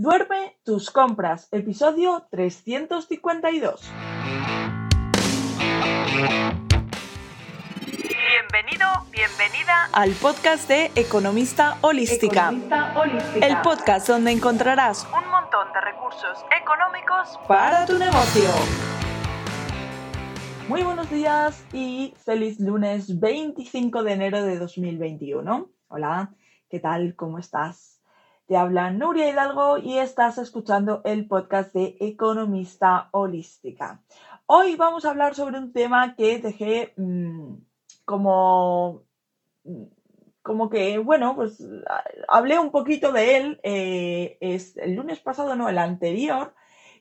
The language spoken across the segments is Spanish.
Duerme tus compras, episodio 352. Bienvenido, bienvenida al podcast de Economista Holística. Economista Holística. El podcast donde encontrarás un montón de recursos económicos para tu negocio. Muy buenos días y feliz lunes 25 de enero de 2021. Hola, ¿qué tal? ¿Cómo estás? Te habla Nuria Hidalgo y estás escuchando el podcast de Economista Holística. Hoy vamos a hablar sobre un tema que dejé mmm, como, como que, bueno, pues hablé un poquito de él eh, es el lunes pasado, no, el anterior,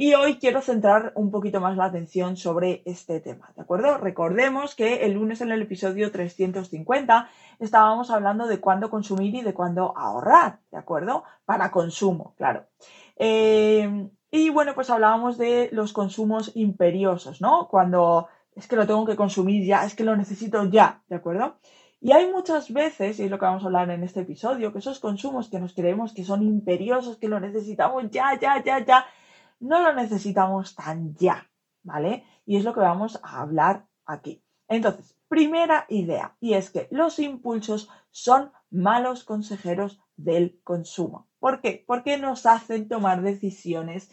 y hoy quiero centrar un poquito más la atención sobre este tema, ¿de acuerdo? Recordemos que el lunes en el episodio 350 estábamos hablando de cuándo consumir y de cuándo ahorrar, ¿de acuerdo? Para consumo, claro. Eh, y bueno, pues hablábamos de los consumos imperiosos, ¿no? Cuando es que lo tengo que consumir ya, es que lo necesito ya, ¿de acuerdo? Y hay muchas veces, y es lo que vamos a hablar en este episodio, que esos consumos que nos creemos que son imperiosos, que lo necesitamos ya, ya, ya, ya, no lo necesitamos tan ya, ¿vale? Y es lo que vamos a hablar aquí. Entonces, primera idea, y es que los impulsos son malos consejeros del consumo. ¿Por qué? Porque nos hacen tomar decisiones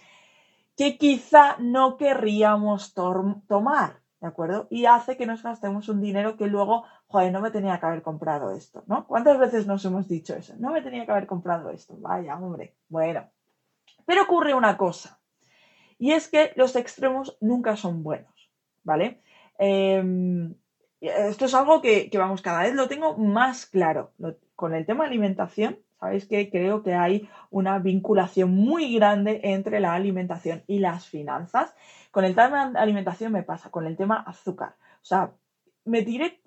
que quizá no querríamos tomar, ¿de acuerdo? Y hace que nos gastemos un dinero que luego, joder, no me tenía que haber comprado esto, ¿no? ¿Cuántas veces nos hemos dicho eso? No me tenía que haber comprado esto, vaya, hombre. Bueno, pero ocurre una cosa, y es que los extremos nunca son buenos, ¿vale? Em, esto es algo que, vamos, cada vez lo tengo más claro. con el tema alimentación, sabéis que creo que hay una vinculación muy grande entre la alimentación y las finanzas. Con el tema alimentación me pasa, con el tema azúcar. O sea, me tiré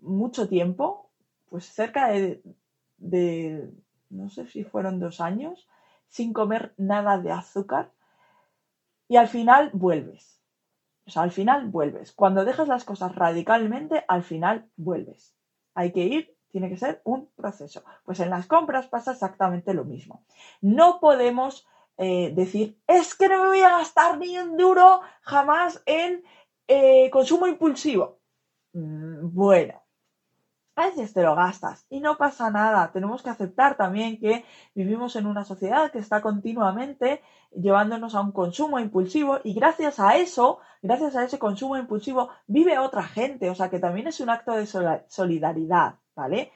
mucho tiempo, pues cerca de no sé si fueron dos años, sin comer nada de azúcar y al final vuelves. O sea, al final vuelves. Cuando dejas las cosas radicalmente, al final vuelves. Hay que ir, tiene que ser un proceso. Pues en las compras pasa exactamente lo mismo. No podemos eh, decir, es que no me voy a gastar ni un duro jamás en eh, consumo impulsivo. Mm, bueno, a veces te lo gastas y no pasa nada. Tenemos que aceptar también que vivimos en una sociedad que está continuamente llevándonos a un consumo impulsivo y gracias a eso, gracias a ese consumo impulsivo, vive otra gente. O sea que también es un acto de solidaridad, ¿vale?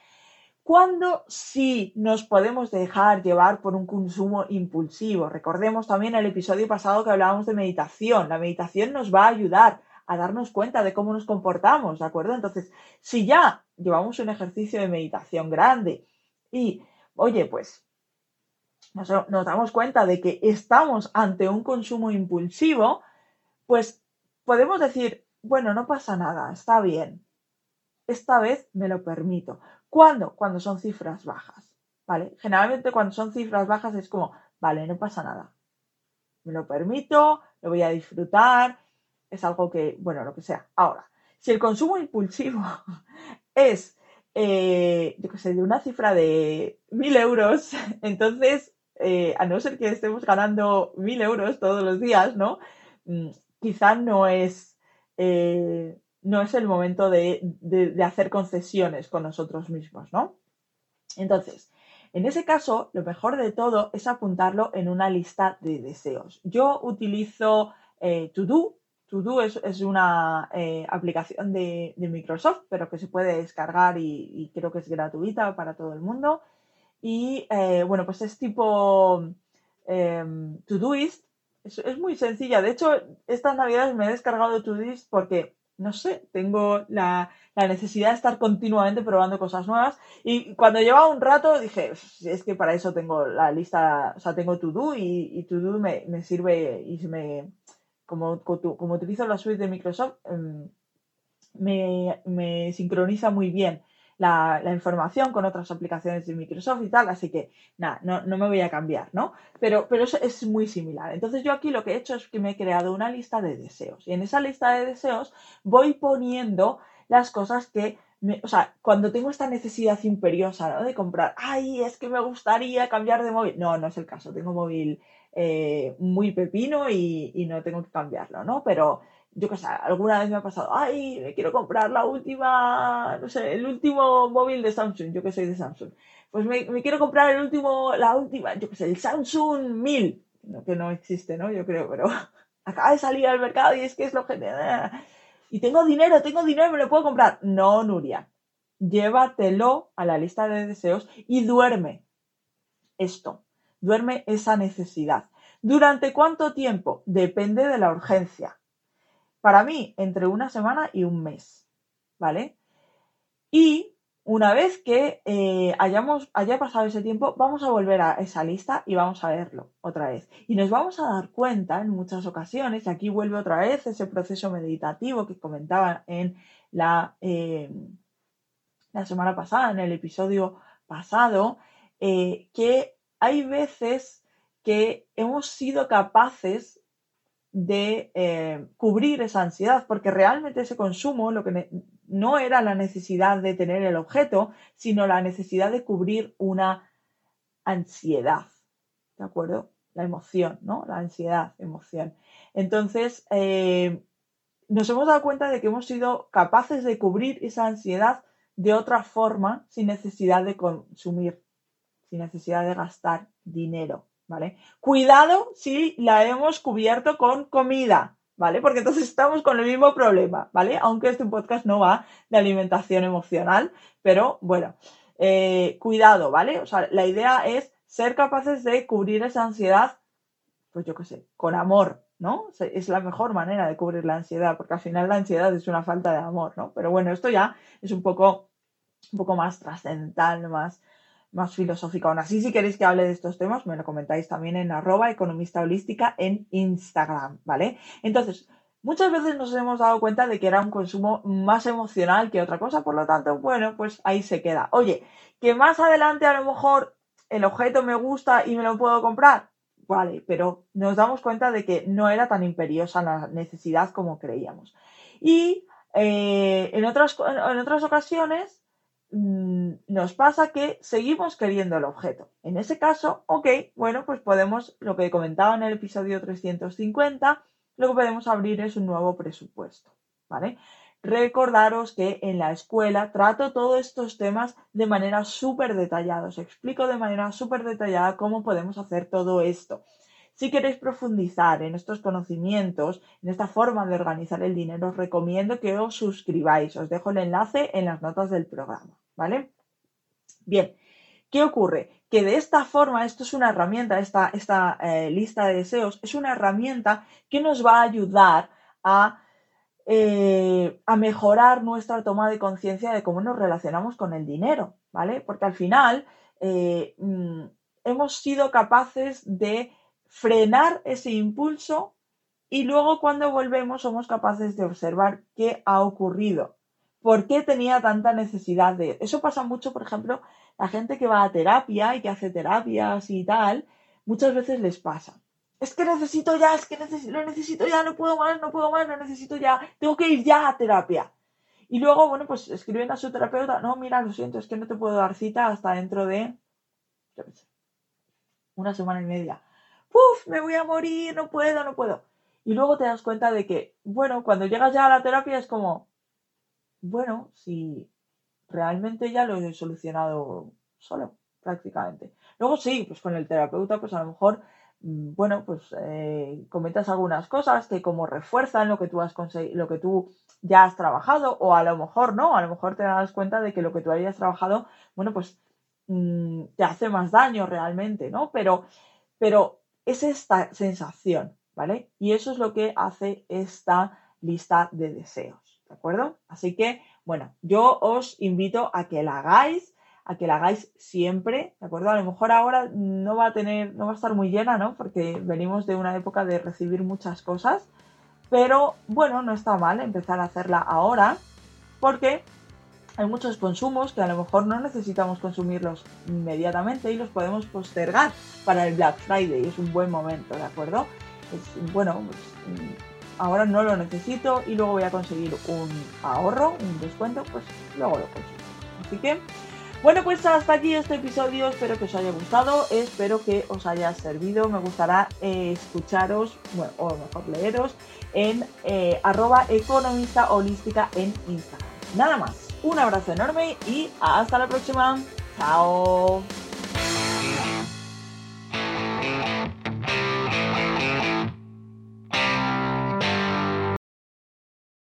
¿Cuándo sí nos podemos dejar llevar por un consumo impulsivo? Recordemos también el episodio pasado que hablábamos de meditación. La meditación nos va a ayudar a darnos cuenta de cómo nos comportamos, ¿de acuerdo? Entonces, si ya llevamos un ejercicio de meditación grande y, oye, pues nos, damos cuenta de que estamos ante un consumo impulsivo, pues podemos decir, bueno, no pasa nada, está bien. Esta vez me lo permito. ¿Cuándo? Cuando son cifras bajas, ¿vale? Generalmente cuando son cifras bajas es como, vale, no pasa nada. Me lo permito, lo voy a disfrutar, es algo que, bueno, lo que sea. Ahora, si el consumo impulsivo es, eh, yo qué sé, de una cifra de mil euros, entonces, eh, a no ser que estemos ganando mil euros todos los días, ¿no? Mm, quizá no es, eh, no es el momento de, de hacer concesiones con nosotros mismos, ¿no? Entonces, en ese caso, lo mejor de todo es apuntarlo en una lista de deseos. Yo utilizo eh, To Do To es, una eh, aplicación de, Microsoft, pero que se puede descargar y, creo que es gratuita para todo el mundo. Y eh, bueno, pues es tipo em, Todoist. Es, es muy sencilla. De hecho, estas navidades me he descargado Todoist porque, no sé, tengo la, necesidad de estar continuamente probando cosas nuevas. Y cuando llevaba un rato dije, es que para eso tengo la lista, o sea, tengo To y, y To me, me sirve y me como, como utilizo la suite de Microsoft, em, me, sincroniza muy bien la, información con otras aplicaciones de Microsoft y tal, así que nada, no, me voy a cambiar, ¿no? Pero, pero es, muy similar. Entonces yo aquí lo que he hecho es que me he creado una lista de deseos y en esa lista de deseos voy poniendo las cosas que o sea, cuando tengo esta necesidad imperiosa ¿no? de comprar, ay, es que me gustaría cambiar de móvil. No, no es el caso, tengo móvil eh, muy pepino y, no tengo que cambiarlo, ¿no? Pero yo qué sé, alguna vez me ha pasado, ay, me quiero comprar la última, no sé, el último móvil de Samsung, yo que soy de Samsung. Pues me, quiero comprar el último, la última, yo qué sé, el Samsung 1000, que no existe, ¿no? Yo creo, pero acaba de salir al mercado y es que es lo que y tengo dinero, tengo dinero, me lo puedo comprar. No, Nuria, llévatelo a la lista de deseos y duerme esto, duerme esa necesidad. ¿Durante cuánto tiempo? Depende de la urgencia. Para mí, entre una semana y un mes, ¿vale? Y una vez que eh, hayamos, haya pasado ese tiempo, vamos a volver a esa lista y vamos a verlo otra vez. Y nos vamos a dar cuenta en muchas ocasiones, y aquí vuelve otra vez ese proceso meditativo que comentaba en la, eh, la semana pasada, en el episodio pasado, eh, que hay veces que hemos sido capaces de eh, cubrir esa ansiedad, porque realmente ese consumo lo que no era la necesidad de tener el objeto, sino la necesidad de cubrir una ansiedad, ¿de acuerdo? La emoción, ¿no? La ansiedad, emoción. Entonces, eh, nos hemos dado cuenta de que hemos sido capaces de cubrir esa ansiedad de otra forma sin necesidad de consumir, necesidad de gastar dinero. ¿vale? Cuidado si la hemos cubierto con comida, ¿vale? Porque entonces estamos con el mismo problema, ¿vale? Aunque este podcast no va de alimentación emocional, pero bueno, eh, cuidado, ¿vale? O sea, la idea es ser capaces de cubrir esa ansiedad, pues yo qué sé, con amor, ¿no? Es la mejor manera de cubrir la ansiedad, porque al final la ansiedad es una falta de amor, ¿no? Pero bueno, esto ya es un poco, un poco más trascendental, más, más filosófica. Aún así, si queréis que hable de estos temas, me lo comentáis también en arroba en Instagram, ¿vale? Entonces, muchas veces nos hemos dado cuenta de que era un consumo más emocional que otra cosa, por lo tanto, bueno, pues ahí se queda. Oye, que más adelante a lo mejor el objeto me gusta y me lo puedo comprar, vale, pero nos damos cuenta de que no era tan imperiosa la necesidad como creíamos. Y eh, en, otras, en otras ocasiones nos pasa que seguimos queriendo el objeto. En ese caso, ok, bueno, pues podemos, lo que comentaba en el episodio 350, lo que podemos abrir es un nuevo presupuesto, ¿vale? Recordaros que en la escuela trato todos estos temas de manera súper detallada, os explico de manera súper detallada cómo podemos hacer todo esto. Si queréis profundizar en estos conocimientos, en esta forma de organizar el dinero, os recomiendo que os suscribáis. Os dejo el enlace en las notas del programa. ¿vale? Bien, ¿qué ocurre? Que de esta forma, esto es una herramienta, esta, esta eh, lista de deseos es una herramienta que nos va a ayudar a, eh, a mejorar nuestra toma de conciencia de cómo nos relacionamos con el dinero, ¿vale? Porque al final eh, mm, hemos sido capaces de frenar ese impulso y luego cuando volvemos somos capaces de observar qué ha ocurrido. ¿Por qué tenía tanta necesidad de...? Eso pasa mucho, por ejemplo, la gente que va a terapia y que hace terapias y tal, muchas veces les pasa. Es que necesito ya, es que lo necesito ya, no puedo más, no puedo más, lo necesito ya, tengo que ir ya a terapia. Y luego, bueno, pues escriben a su terapeuta, no, mira, lo siento, es que no te puedo dar cita hasta dentro de, una semana y media. ¡Puf! Me voy a morir, no puedo, no puedo. Y luego te das cuenta de que, bueno, cuando llegas ya a la terapia es como, bueno, si realmente ya lo he solucionado solo, prácticamente. Luego sí, pues con el terapeuta, pues a lo mejor, mm, bueno, pues eh, comentas algunas cosas que como refuerzan lo que tú has conseguido, lo que tú ya has trabajado, o a lo mejor no, a lo mejor te das cuenta de que lo que tú hayas trabajado, bueno, pues mm, te hace más daño realmente, ¿no? Pero, pero es esta sensación, ¿vale? Y eso es lo que hace esta lista de deseos. ¿de acuerdo? Así que, bueno, yo os invito a que la hagáis, a que la hagáis siempre, ¿de acuerdo? A lo mejor ahora no va a tener, no va a estar muy llena, ¿no? Porque venimos de una época de recibir muchas cosas, pero bueno, no está mal empezar a hacerla ahora, porque hay muchos consumos que a lo mejor no necesitamos consumirlos inmediatamente y los podemos postergar para el Black Friday, es un buen momento, ¿de acuerdo? Es, bueno, pues, ahora no lo necesito y luego voy a conseguir un ahorro, un descuento, pues luego lo consigo. Así que, bueno, pues hasta aquí este episodio, espero que os haya gustado, espero que os haya servido, me gustará eh, escucharos, bueno, o mejor leeros, en eh, arroba economista holística en Instagram. Nada más, un abrazo enorme y hasta la próxima. Chao.